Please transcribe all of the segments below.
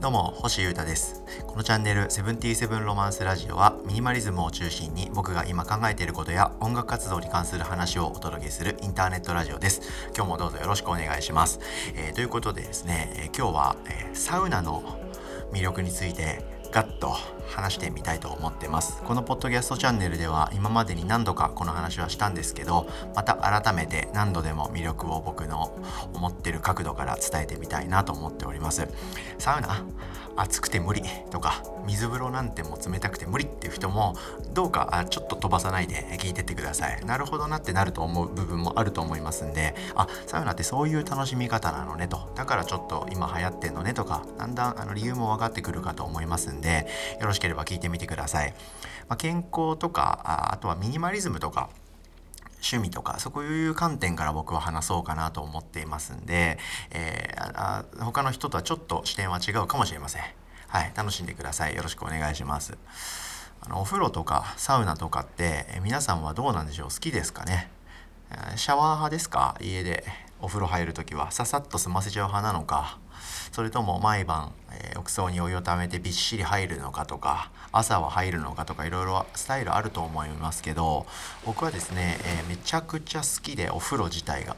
どうも星優太です。このチャンネル「セブンティーセブンロマンスラジオ」はミニマリズムを中心に僕が今考えていることや音楽活動に関する話をお届けするインターネットラジオです。今日もどうぞよろしくお願いします、えー、ということでですね、えー、今日は、えー、サウナの魅力についてガッと話してみたいと思ってます。このポッドキャストチャンネルでは今までに何度かこの話はしたんですけどまた改めて何度でも魅力を僕の思ってる角度から伝えてみたいなと思っております。サウナ？暑くて無理とか水風呂なんてもう冷たくて無理っていう人もどうかあちょっと飛ばさないで聞いてってください。なるほどなってなると思う部分もあると思いますんであサウナってそういう楽しみ方なのねと。だからちょっと今流行ってんのねとかだんだんあの理由も分かってくるかと思いますんでよろしければ聞いてみてください、まあ、健康とかああとはミニマリズムとか趣味とかそういう観点から僕は話そうかなと思っていますんで、えー、あ他の人とはちょっと視点は違うかもしれません。はい、楽しんでください。よろしくお願いします。あのお風呂とかサウナとかって、え皆さんはどうなんでしょう？好きですかね？シャワー派ですか？家でお風呂入る時はささっと済ませちゃう派なのか？それとも毎晩、えー、浴槽にお湯をためてびっしり入るのかとか朝は入るのかとかいろいろスタイルあると思いますけど僕はですね、えー、めちゃくちゃ好きでお風呂自体が。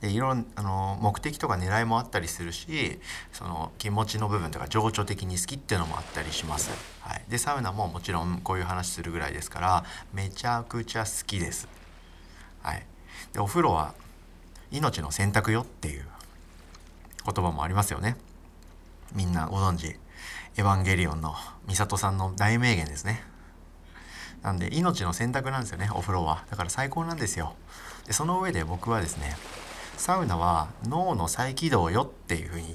でいろんあの目的とか狙いもあったりするしその気持ちの部分とか情緒的に好きっていうのもあったりします、はい、でサウナももちろんこういう話するぐらいですからめちゃくちゃ好きです、はい、でお風呂は命の選択よっていう。言葉もありますよね。みんなご存知エヴァンゲリオンの美里さんの大名言ですね。なんで命の選択なんですよねお風呂は。だから最高なんですよ。でその上で僕はですねサウナは脳の再起動よっていうふうに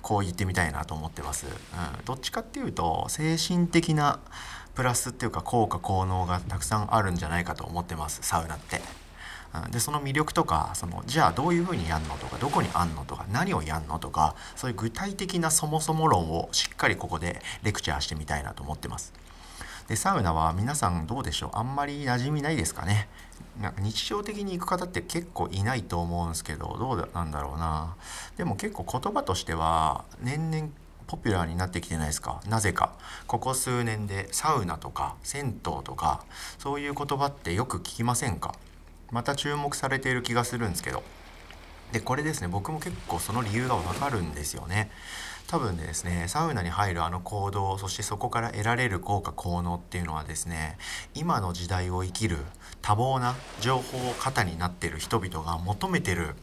こう言ってみたいなと思ってます、うん、どっちかっていうと精神的なプラスっていうか効果効能がたくさんあるんじゃないかと思ってますサウナって。でその魅力とかそのじゃあどういうふうにやんのとかどこにあんのとか何をやんのとかそういう具体的なそもそも論をしっかりここでレクチャーしてみたいなと思ってます。でサウナは皆さんどうでしょう？あんまり馴染みないですかね？なんか日常的に行く方って結構いないと思うんですけどどうなんだろうな。でも結構言葉としては年々ポピュラーになってきてないですか？なぜか。ここ数年でサウナとか銭湯とかそういう言葉ってよく聞きませんか？また注目されている気がするんですけど。でこれですね。僕も結構その理由がわかるんですよね。多分ですねサウナに入るあの行動そしてそこから得られる効果効能っていうのはですね今の時代を生きる多忙な情報過多になってる人々が求めてる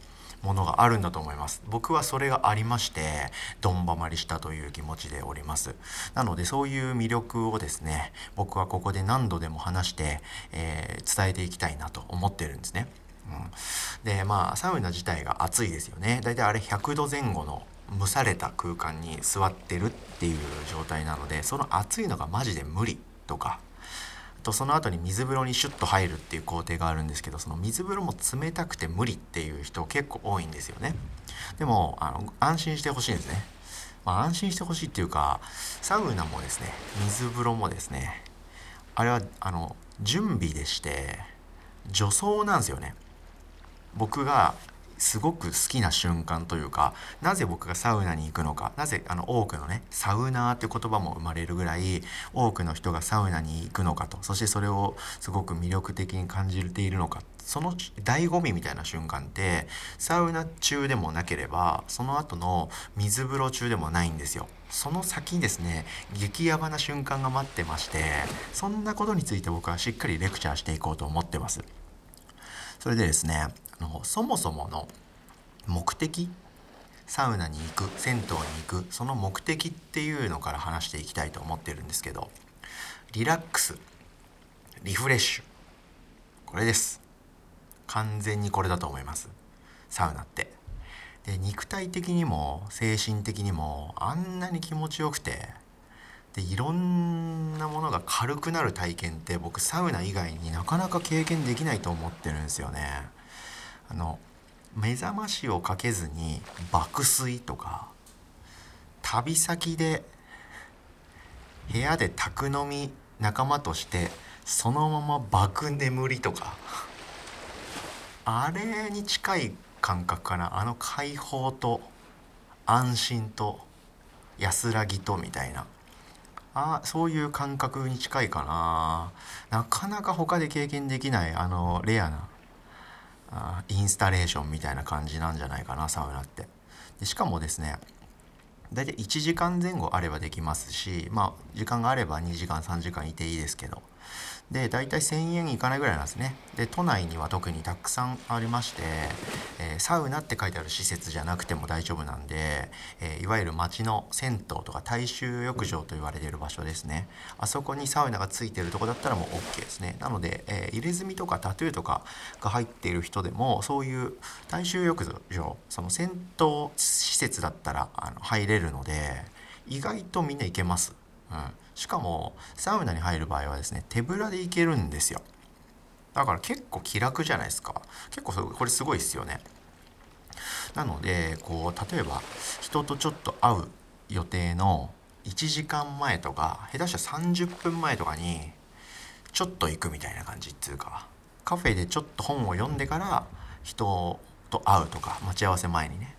ものがあるんだと思います。僕はそれがありましてどんばまりしたという気持ちでおります。なのでそういう魅力をですね僕はここで何度でも話して、えー、伝えていきたいなと思ってるんですね、うん、でまあサウナ自体が暑いですよね。だいたいあれ100度前後の蒸された空間に座ってるっていう状態なのでその暑いのがマジで無理とかとその後に水風呂にシュッと入るっていう工程があるんですけどその水風呂も冷たくて無理っていう人結構多いんですよね。でもあの安心してほしいんですね、まあ、安心してほしいっていうかサウナもですね水風呂もですねあれはあの準備でして助走なんですよね。僕がすごく好きな瞬間というかなぜ僕がサウナに行くのかなぜあの多くのねサウナーって言葉も生まれるぐらい多くの人がサウナに行くのかとそしてそれをすごく魅力的に感じているのかその醍醐味みたいな瞬間ってサウナ中でもなければその後の水風呂中でもないんですよ。その先にですね激ヤバな瞬間が待ってましてそんなことについて僕はしっかりレクチャーしていこうと思ってます。それでですねあのそもそもの目的サウナに行く銭湯に行くその目的っていうのから話していきたいと思ってるんですけどリラックスリフレッシュこれです。完全にこれだと思います。サウナって。で肉体的にも精神的にもあんなに気持ちよくてでいろんなものが軽くなる体験って僕サウナ以外になかなか経験できないと思ってるんですよね。あの目覚ましをかけずに爆睡とか旅先で部屋で宅飲み仲間としてそのまま爆眠りとかあれに近い感覚かな。あの解放と安心と安らぎとみたいな。あそういう感覚に近いかな。なかなか他で経験できないあのレアなあインスタレーションみたいな感じなんじゃないかなサウナって。でしかもですね大体1時間前後あればできますしまあ時間があれば2時間3時間いていいですけど。で大体1000円いかないぐらいなんですね。で都内には特にたくさんありまして、えー、サウナって書いてある施設じゃなくても大丈夫なんで、えー、いわゆる町の銭湯とか大衆浴場と言われている場所ですね。あそこにサウナがついてるとこだったらもう OK ですね。なので、えー、入れ墨とかタトゥーとかが入っている人でもそういう大衆浴場その銭湯施設だったらあの入れるので意外とみんな行けます、うん。しかもサウナに入る場合はですね手ぶらで行けるんですよ。だから結構気楽じゃないですか。結構これすごいですよね。なのでこう例えば人とちょっと会う予定の1時間前とか下手したら30分前とかにちょっと行くみたいな感じっていうかカフェでちょっと本を読んでから人と会うとか待ち合わせ前にね。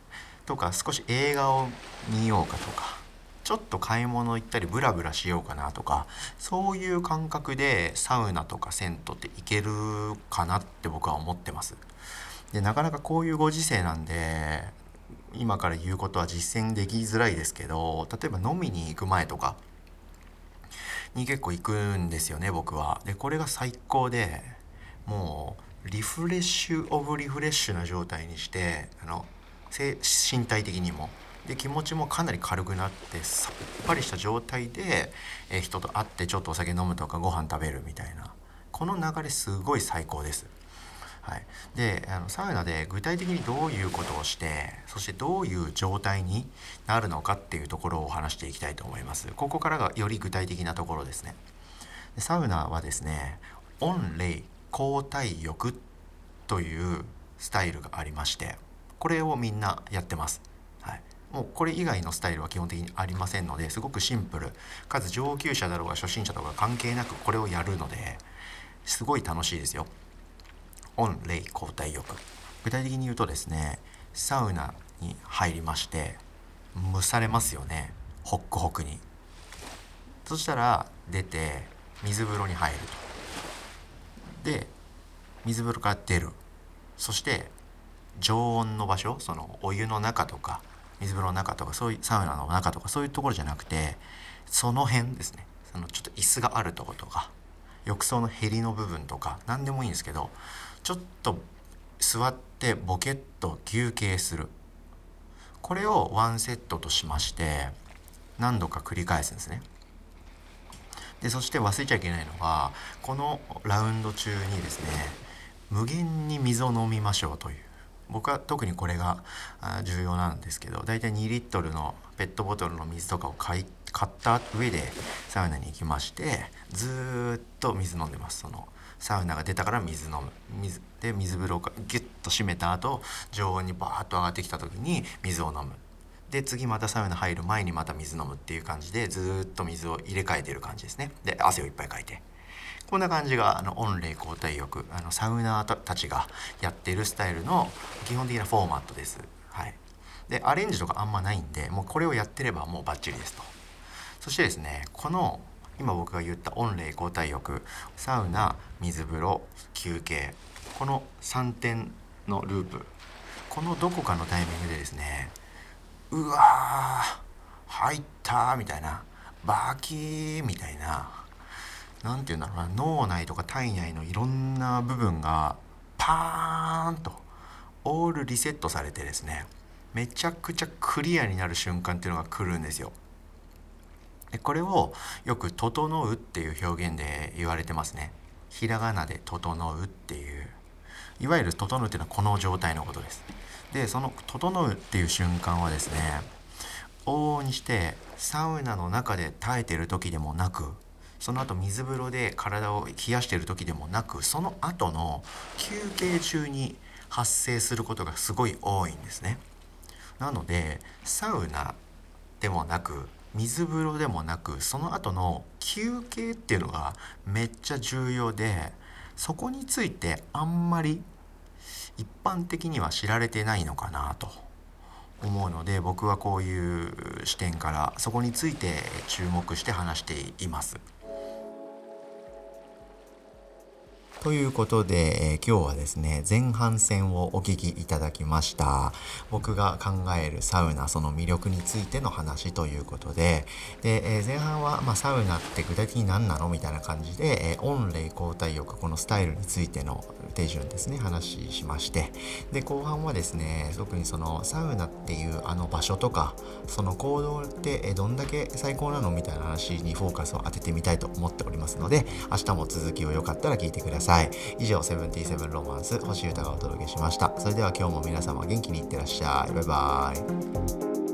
とか少し映画を見ようかとかちょっと買い物行ったりブラブラしようかなとかそういう感覚でサウナとか銭湯って行けるかなって僕は思ってます。でなかなかこういうご時世なんで今から言うことは実践できづらいですけど例えば飲みに行く前とかに結構行くんですよね僕は。でこれが最高でもうリフレッシュオブリフレッシュな状態にしてあの身体的にもで気持ちもかなり軽くなってさっぱりした状態で、えー、人と会ってちょっとお酒飲むとかご飯食べるみたいなこの流れすごい最高です。はい、であのサウナで具体的にどういうことをしてそしてどういう状態になるのかっていうところを話していきたいと思います。ここからがより具体的なところですね。でサウナはですね温冷交代浴というスタイルがありましてこれをみんなやってます。もうこれ以外のスタイルは基本的にありませんのですごくシンプル。かつ上級者だろうが初心者とか関係なくこれをやるのですごい楽しいですよ。オン・レイ交代浴具体的に言うとですねサウナに入りまして蒸されますよね。ホックホクに。そしたら出て水風呂に入ると。で水風呂から出る。そして常温の場所そのお湯の中とか水風呂の中とかそういうサウナの中とかそういうところじゃなくてその辺ですね。そのちょっと椅子があるとことか浴槽のへりの部分とか何でもいいんですけどちょっと座ってボケっと休憩する。これをワンセットとしまして何度か繰り返すんですね。でそして忘れちゃいけないのがこのラウンド中にですね無限に水を飲みましょうという。僕は特にこれが重要なんですけど大体2リットルのペットボトルの水とかを買い買った上でサウナに行きましてずっと水飲んでます。そのサウナが出たから水飲む。水で水風呂がギュッと閉めた後常温にバーッと上がってきた時に水を飲む。で次またサウナ入る前にまた水飲むっていう感じでずっと水を入れ替えてる感じですね。で汗をいっぱいかいて。こんな感じがあの温冷交代浴あのサウナーたちがやってるスタイルの基本的なフォーマットです。はい、でアレンジとかあんまないんでもうこれをやってればもうバッチリですと。そしてですねこの今僕が言った温冷交代浴サウナ水風呂休憩この3点のループこのどこかのタイミングでですねうわー入ったみたいなバキーみたいな何て言うんだろうな脳内とか体内のいろんな部分がパーンとオールリセットされてですねめちゃくちゃクリアになる瞬間っていうのが来るんですよ。でこれをよく「整う」っていう表現で言われてますね。ひらがなで「整う」っていういわゆる「整う」っていうのはこの状態のことです。でその「整う」っていう瞬間はですね往々にしてサウナの中で耐えてる時でもなくその後水風呂で体を冷やしている時でもなくその後の休憩中に発生することがすごい多いんですね。なのでサウナでもなく水風呂でもなくその後の休憩っていうのがめっちゃ重要でそこについてあんまり一般的には知られてないのかなと思うので僕はこういう視点からそこについて注目して話しています。ということで、えー、今日はですね前半戦をお聞きいただきました。僕が考えるサウナその魅力についての話ということで。で、えー、前半は、まあ、サウナって具体的に何なのみたいな感じで、えー、温冷交代浴このスタイルについての手順ですね話しまして。で後半はですね特にそのサウナっていうあの場所とかその行動ってどんだけ最高なのみたいな話にフォーカスを当ててみたいと思っておりますので明日も続きをよかったら聞いてください。さい。以上セブンティーセブンロマンス星歌がお届けしました。それでは今日も皆様元気にいってらっしゃい。バイバーイ。